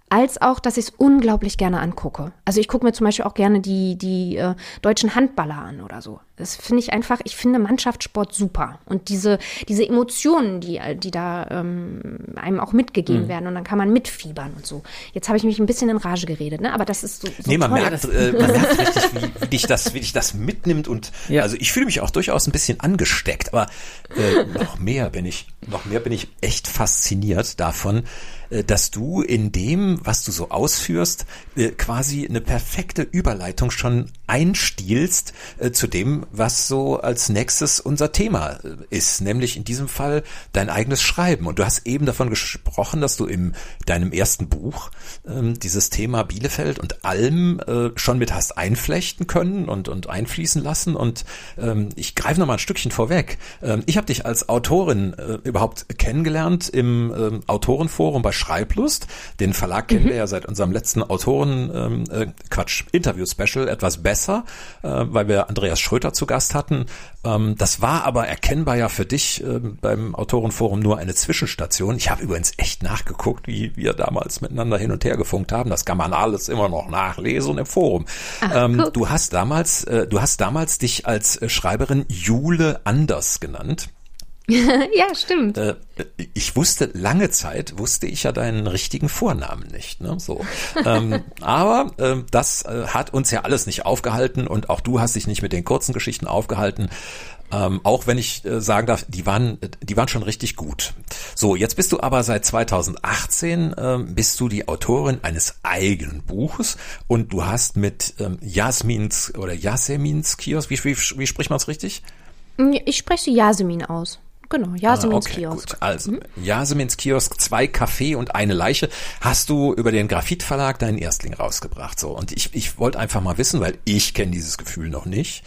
als auch, dass ich es unglaublich gerne angucke. Also ich gucke mir zum Beispiel auch gerne die, die äh, deutschen Handballer an oder so. Das finde ich einfach, ich finde Mannschaftssport super. Und diese, diese Emotionen, die, die da ähm, einem auch mitgegeben mhm. werden und dann kann man mitfiebern und so. Jetzt habe ich mich ein bisschen in Rage geredet, ne? Aber das ist so. so nee, man toll. merkt, äh, man merkt richtig, wie, wie, dich das, wie dich das mitnimmt und ja. also ich fühle mich auch durchaus ein bisschen angesteckt, aber äh, noch mehr bin ich, noch mehr bin ich echt fasziniert davon, äh, dass du in dem, was du so ausführst, äh, quasi eine perfekte Überleitung schon einstiehlst äh, zu dem, was so als nächstes unser Thema äh, ist, nämlich in diesem Fall dein eigenes Schreiben. Und du hast eben davon gesprochen, dass du in deinem ersten Buch ähm, dieses Thema Bielefeld und Alm äh, schon mit hast einflechten können und, und einfließen lassen. Und ähm, ich greife noch mal ein Stückchen vorweg. Ähm, ich habe dich als Autorin äh, überhaupt kennengelernt im ähm, Autorenforum bei Schreiblust. Den Verlag kennen mhm. wir ja seit unserem letzten Autoren, ähm, äh, Quatsch, Interview-Special etwas besser, äh, weil wir Andreas Schröter zu Gast hatten. Ähm, das war aber erkennbar ja für dich äh, beim Autorenforum nur eine Zwischenstation. Ich habe übrigens echt nachgeguckt, wie wir damals miteinander hin und her gefunkt haben. Das kann man alles immer noch nachlesen im Forum. Ach, ähm, du hast damals, äh, du hast damals dich als Schreiberin Jule Anders genannt. ja, stimmt. Äh, ich wusste lange Zeit wusste ich ja deinen richtigen Vornamen nicht. Ne? So, ähm, aber äh, das äh, hat uns ja alles nicht aufgehalten und auch du hast dich nicht mit den kurzen Geschichten aufgehalten. Ähm, auch wenn ich äh, sagen darf, die waren, die waren schon richtig gut. So, jetzt bist du aber seit 2018 ähm, bist du die Autorin eines eigenen Buches und du hast mit ähm, Jasmins oder Yasemins Kiosk, wie, wie, wie spricht man es richtig? Ich spreche Jasmin aus. Genau, Jasemins ah, okay, Kiosk. Gut. Also, mhm. Jasemins Kiosk, zwei Kaffee und eine Leiche. Hast du über den Graphit Verlag deinen Erstling rausgebracht, so. Und ich, ich wollte einfach mal wissen, weil ich kenne dieses Gefühl noch nicht.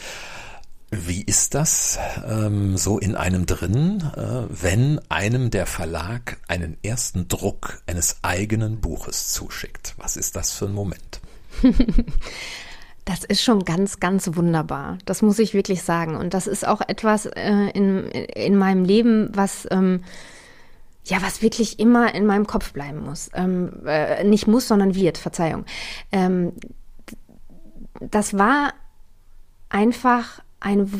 Wie ist das ähm, so in einem drin, äh, wenn einem der Verlag einen ersten Druck eines eigenen Buches zuschickt? Was ist das für ein Moment? Das ist schon ganz, ganz wunderbar. Das muss ich wirklich sagen. Und das ist auch etwas äh, in, in meinem Leben, was, ähm, ja, was wirklich immer in meinem Kopf bleiben muss. Ähm, äh, nicht muss, sondern wird, Verzeihung. Ähm, das war einfach ein,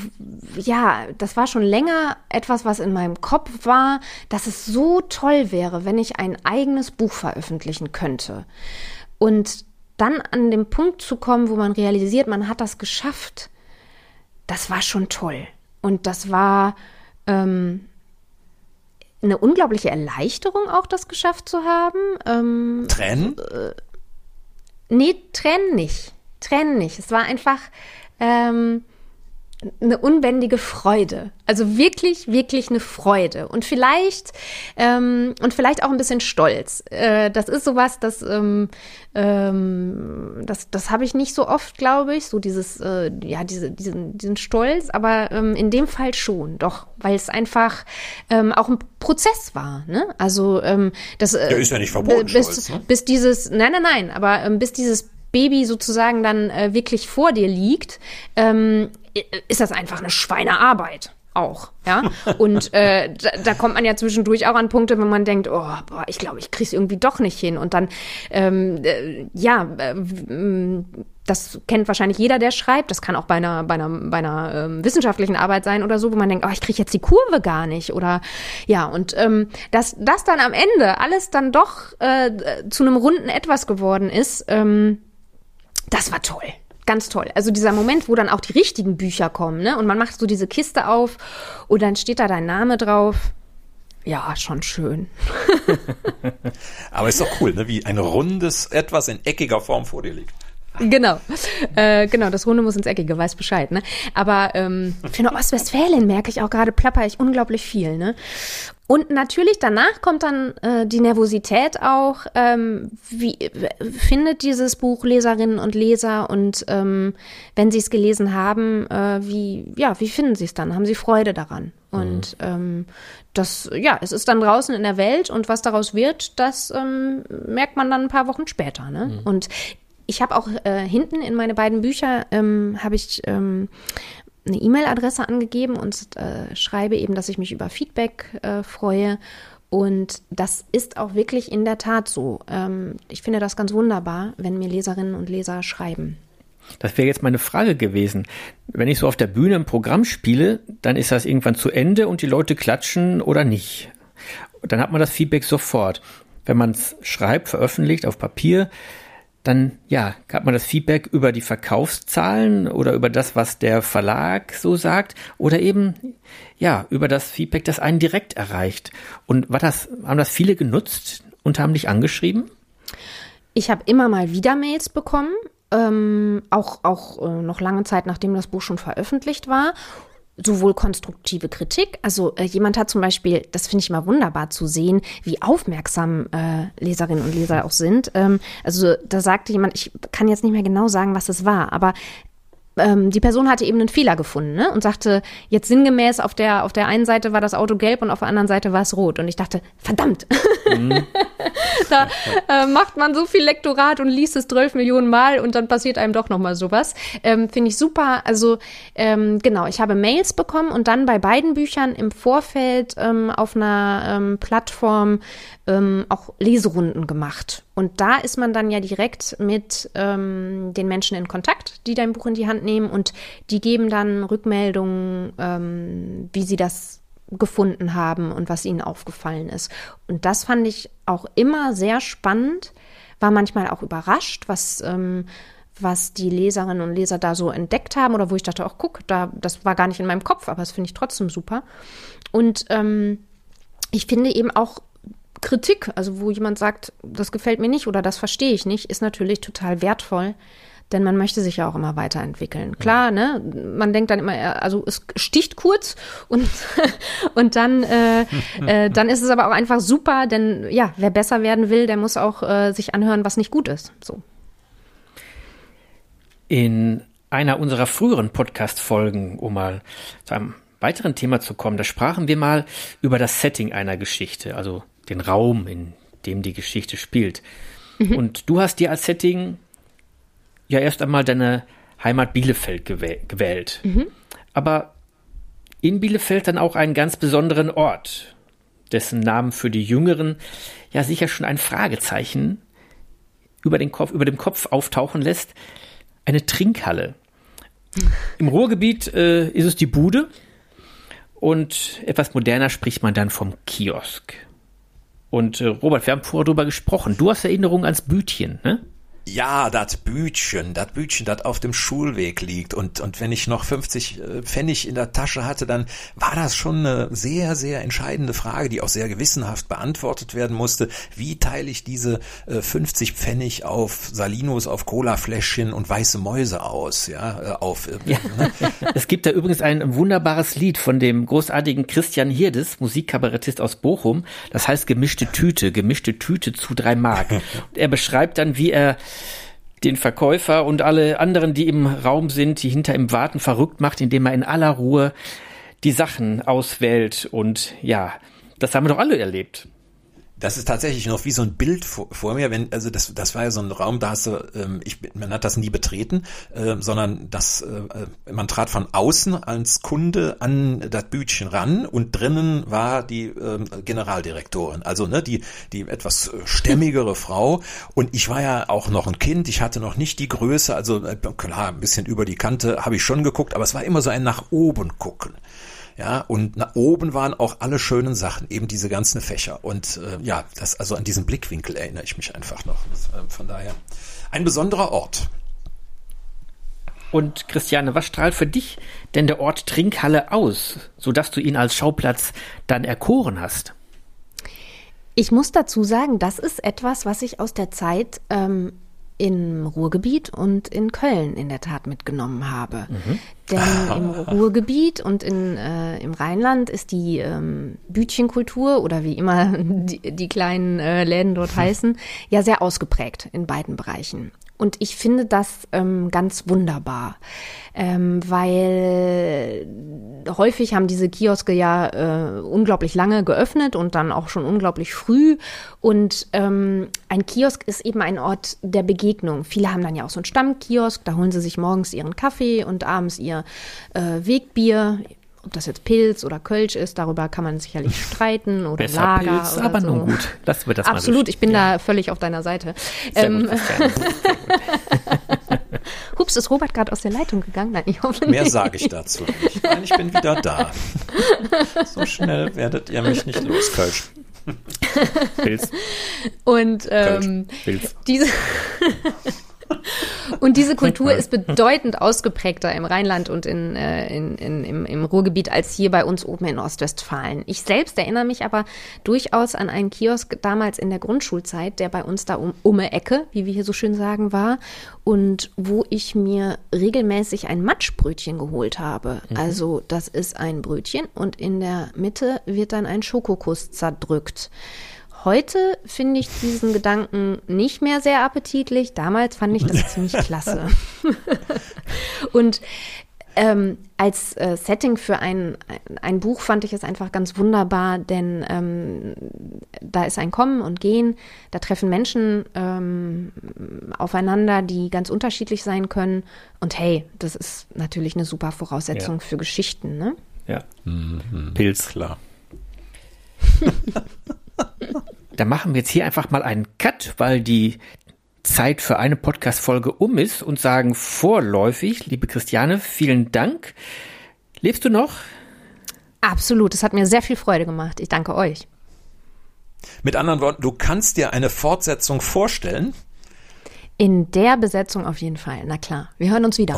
ja, das war schon länger etwas, was in meinem Kopf war, dass es so toll wäre, wenn ich ein eigenes Buch veröffentlichen könnte. Und dann an den Punkt zu kommen, wo man realisiert, man hat das geschafft, das war schon toll. Und das war ähm, eine unglaubliche Erleichterung, auch das geschafft zu haben. Ähm, Tränen? Äh, nee, Tränen nicht. Tränen nicht. Es war einfach. Ähm, eine unbändige Freude. Also wirklich, wirklich eine Freude. Und vielleicht, ähm, und vielleicht auch ein bisschen Stolz. Äh, das ist sowas, das, ähm, ähm, das, das habe ich nicht so oft, glaube ich. So dieses, äh, ja, diese, diesen, diesen Stolz, aber ähm, in dem Fall schon, doch, weil es einfach ähm, auch ein Prozess war. Ne? Also ähm, das äh, Der ist ja nicht verboten, bis, Stolz, ne? bis dieses, nein, nein, nein, aber ähm, bis dieses Baby sozusagen dann äh, wirklich vor dir liegt, ähm, ist das einfach eine Schweinearbeit auch, ja. Und äh, da, da, kommt man ja zwischendurch auch an Punkte, wenn man denkt, oh, boah, ich glaube, ich krieg's irgendwie doch nicht hin. Und dann, ähm, äh, ja, äh, das kennt wahrscheinlich jeder, der schreibt. Das kann auch bei einer, bei einer, bei einer ähm, wissenschaftlichen Arbeit sein oder so, wo man denkt, oh, ich kriege jetzt die Kurve gar nicht. Oder ja, und ähm, dass das dann am Ende alles dann doch äh, zu einem runden Etwas geworden ist, ähm, das war toll ganz toll. Also dieser Moment, wo dann auch die richtigen Bücher kommen, ne? Und man macht so diese Kiste auf und dann steht da dein Name drauf. Ja, schon schön. Aber ist doch cool, ne? Wie ein rundes etwas in eckiger Form vor dir liegt. Genau. Äh, genau, das Runde muss ins Eckige, weiß Bescheid, ne? Aber ähm, für eine Ostwestfälin merke ich auch gerade, plapper ich unglaublich viel, ne? Und natürlich danach kommt dann äh, die Nervosität auch. Ähm, wie findet dieses Buch Leserinnen und Leser und ähm, wenn sie es gelesen haben, äh, wie ja, wie finden sie es dann? Haben sie Freude daran? Und mhm. ähm, das, ja, es ist dann draußen in der Welt und was daraus wird, das ähm, merkt man dann ein paar Wochen später. Ne? Mhm. Und ich habe auch äh, hinten in meine beiden Bücher ähm, habe ich ähm, eine E-Mail-Adresse angegeben und äh, schreibe eben, dass ich mich über Feedback äh, freue. Und das ist auch wirklich in der Tat so. Ähm, ich finde das ganz wunderbar, wenn mir Leserinnen und Leser schreiben. Das wäre jetzt meine Frage gewesen. Wenn ich so auf der Bühne ein Programm spiele, dann ist das irgendwann zu Ende und die Leute klatschen oder nicht. Dann hat man das Feedback sofort. Wenn man es schreibt, veröffentlicht auf Papier, dann ja, hat man das Feedback über die Verkaufszahlen oder über das, was der Verlag so sagt oder eben ja, über das Feedback, das einen direkt erreicht. Und war das, haben das viele genutzt und haben dich angeschrieben? Ich habe immer mal wieder Mails bekommen, ähm, auch, auch äh, noch lange Zeit, nachdem das Buch schon veröffentlicht war sowohl konstruktive Kritik, also äh, jemand hat zum Beispiel, das finde ich immer wunderbar zu sehen, wie aufmerksam äh, Leserinnen und Leser auch sind. Ähm, also da sagte jemand, ich kann jetzt nicht mehr genau sagen, was es war, aber ähm, die Person hatte eben einen Fehler gefunden ne? und sagte jetzt sinngemäß, auf der, auf der einen Seite war das Auto gelb und auf der anderen Seite war es rot. Und ich dachte, verdammt, mhm. da äh, macht man so viel Lektorat und liest es 12 Millionen Mal und dann passiert einem doch nochmal sowas. Ähm, Finde ich super. Also ähm, genau, ich habe Mails bekommen und dann bei beiden Büchern im Vorfeld ähm, auf einer ähm, Plattform ähm, auch Leserunden gemacht. Und da ist man dann ja direkt mit ähm, den Menschen in Kontakt, die dein Buch in die Hand nehmen und die geben dann Rückmeldungen, ähm, wie sie das gefunden haben und was ihnen aufgefallen ist. Und das fand ich auch immer sehr spannend, war manchmal auch überrascht, was ähm, was die Leserinnen und Leser da so entdeckt haben oder wo ich dachte, ach guck, da das war gar nicht in meinem Kopf, aber das finde ich trotzdem super. Und ähm, ich finde eben auch Kritik, also wo jemand sagt, das gefällt mir nicht oder das verstehe ich nicht, ist natürlich total wertvoll, denn man möchte sich ja auch immer weiterentwickeln. Klar, ne? Man denkt dann immer, also es sticht kurz und und dann äh, äh, dann ist es aber auch einfach super, denn ja, wer besser werden will, der muss auch äh, sich anhören, was nicht gut ist. So. In einer unserer früheren Podcast-Folgen, um mal zu einem weiteren Thema zu kommen, da sprachen wir mal über das Setting einer Geschichte, also den Raum, in dem die Geschichte spielt. Mhm. Und du hast dir als Setting ja erst einmal deine Heimat Bielefeld gewählt. Mhm. Aber in Bielefeld dann auch einen ganz besonderen Ort, dessen Namen für die Jüngeren ja sicher schon ein Fragezeichen über den Kopf, über dem Kopf auftauchen lässt. Eine Trinkhalle. Im Ruhrgebiet äh, ist es die Bude und etwas moderner spricht man dann vom Kiosk. Und äh, Robert, wir haben vorher drüber gesprochen. Du hast Erinnerungen ans Bütchen, ne? Ja, das Bütchen, das Bütchen, das auf dem Schulweg liegt. Und, und wenn ich noch 50 äh, Pfennig in der Tasche hatte, dann war das schon eine sehr, sehr entscheidende Frage, die auch sehr gewissenhaft beantwortet werden musste. Wie teile ich diese 50 äh, Pfennig auf Salinos, auf Colafläschchen und weiße Mäuse aus? Ja, äh, auf. Ja. Ne? es gibt da übrigens ein wunderbares Lied von dem großartigen Christian Hirdes, Musikkabarettist aus Bochum. Das heißt gemischte Tüte, gemischte Tüte zu drei Mark. er beschreibt dann, wie er den Verkäufer und alle anderen, die im Raum sind, die hinter ihm warten, verrückt macht, indem er in aller Ruhe die Sachen auswählt. Und ja, das haben wir doch alle erlebt das ist tatsächlich noch wie so ein Bild vor, vor, mir, wenn, also das, das war ja so ein Raum, da hast du, ähm, ich, man hat das nie betreten, äh, sondern das, äh, man trat von außen als Kunde an das Bütchen ran und drinnen war die äh, Generaldirektorin, also ne, die, die etwas stämmigere Frau und ich war ja auch noch ein Kind, ich hatte noch nicht die Größe, also äh, klar, ein bisschen über die Kante habe ich schon geguckt, aber es war immer so ein nach oben gucken. Ja, und nach oben waren auch alle schönen Sachen, eben diese ganzen Fächer. Und äh, ja, das, also an diesen Blickwinkel erinnere ich mich einfach noch. Äh, von daher ein besonderer Ort. Und Christiane, was strahlt für dich denn der Ort Trinkhalle aus, sodass du ihn als Schauplatz dann erkoren hast? Ich muss dazu sagen, das ist etwas, was ich aus der Zeit ähm, im Ruhrgebiet und in Köln in der Tat mitgenommen habe. Mhm. Denn im Ruhrgebiet und in, äh, im Rheinland ist die ähm, Bütchenkultur oder wie immer die, die kleinen äh, Läden dort heißen, ja sehr ausgeprägt in beiden Bereichen. Und ich finde das ähm, ganz wunderbar, ähm, weil häufig haben diese Kioske ja äh, unglaublich lange geöffnet und dann auch schon unglaublich früh. Und ähm, ein Kiosk ist eben ein Ort der Begegnung. Viele haben dann ja auch so einen Stammkiosk, da holen sie sich morgens ihren Kaffee und abends ihr äh, Wegbier ob das jetzt Pilz oder Kölsch ist, darüber kann man sicherlich streiten oder Besser Lager. Pilz, oder aber so. nun gut. Lassen wir das Absolut, mal ich bin ja. da völlig auf deiner Seite. Ähm. Hups, ist Robert gerade aus der Leitung gegangen? Nein, ich hoffe Mehr nicht. sage ich dazu nicht. Nein, ich bin wieder da. So schnell werdet ihr mich nicht los, Kölsch. Pilz, Und ähm, Pilz. diese und diese Kultur ist bedeutend ausgeprägter im Rheinland und in, äh, in, in, im, im Ruhrgebiet als hier bei uns oben in Ostwestfalen. Ich selbst erinnere mich aber durchaus an einen Kiosk damals in der Grundschulzeit, der bei uns da um, um die Ecke, wie wir hier so schön sagen, war und wo ich mir regelmäßig ein Matschbrötchen geholt habe. Also das ist ein Brötchen und in der Mitte wird dann ein Schokokuss zerdrückt. Heute finde ich diesen Gedanken nicht mehr sehr appetitlich. Damals fand ich das ziemlich klasse. Und ähm, als äh, Setting für ein, ein Buch fand ich es einfach ganz wunderbar, denn ähm, da ist ein Kommen und Gehen, da treffen Menschen ähm, aufeinander, die ganz unterschiedlich sein können. Und hey, das ist natürlich eine super Voraussetzung Ja. für Geschichten, ne? Ja. Pilz. Klar. Da machen wir jetzt hier einfach mal einen Cut, weil die Zeit für eine Podcast-Folge um ist und sagen vorläufig, liebe Christiane, vielen Dank. Lebst du noch? Absolut, es hat mir sehr viel Freude gemacht. Ich danke euch. Mit anderen Worten, du kannst dir eine Fortsetzung vorstellen. In der Besetzung auf jeden Fall. Na klar, wir hören uns wieder.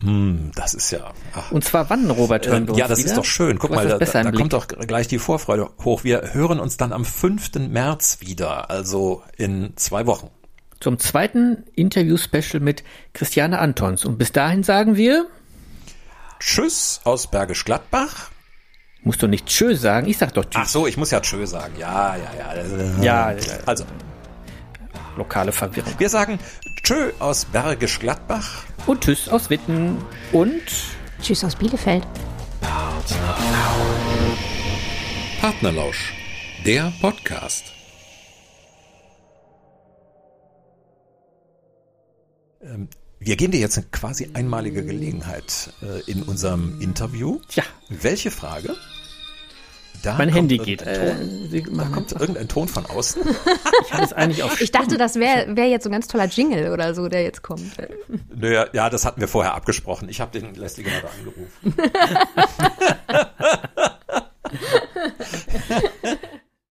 Hm, das ist ja. Ach. Und zwar wann, Robert, hören wir uns Ja, das wieder? ist doch schön. Guck mal, da, da kommt doch gleich die Vorfreude hoch. Wir hören uns dann am 5. März wieder, also in zwei Wochen. zum zweiten Interview-Special mit Christiane Antons. Und bis dahin sagen wir, Tschüss aus Bergisch Gladbach. musst du nicht Tschö sagen, ich sag doch Tschüss. Ach so, ich muss ja Tschö sagen. Ja, ja, ja. Ja, ja. Also, Lokale Verwirrung. wir sagen Tschö aus Bergisch Gladbach. Und Tschüss aus Witten. Und Tschüss aus Bielefeld. Partnerlausch, der Podcast. Ähm, Wir geben dir jetzt eine quasi einmalige Gelegenheit äh, in unserem Interview. ja, Welche Frage? Da mein kommt Handy irgendein geht. Ton. Äh, Da kommt irgendein Ton von außen. ich hatte es eigentlich auf Ich dachte, das wäre wär jetzt so ein ganz toller Jingle oder so, der jetzt kommt. Naja, ja, das hatten wir vorher abgesprochen. Ich habe den Leslie gerade angerufen.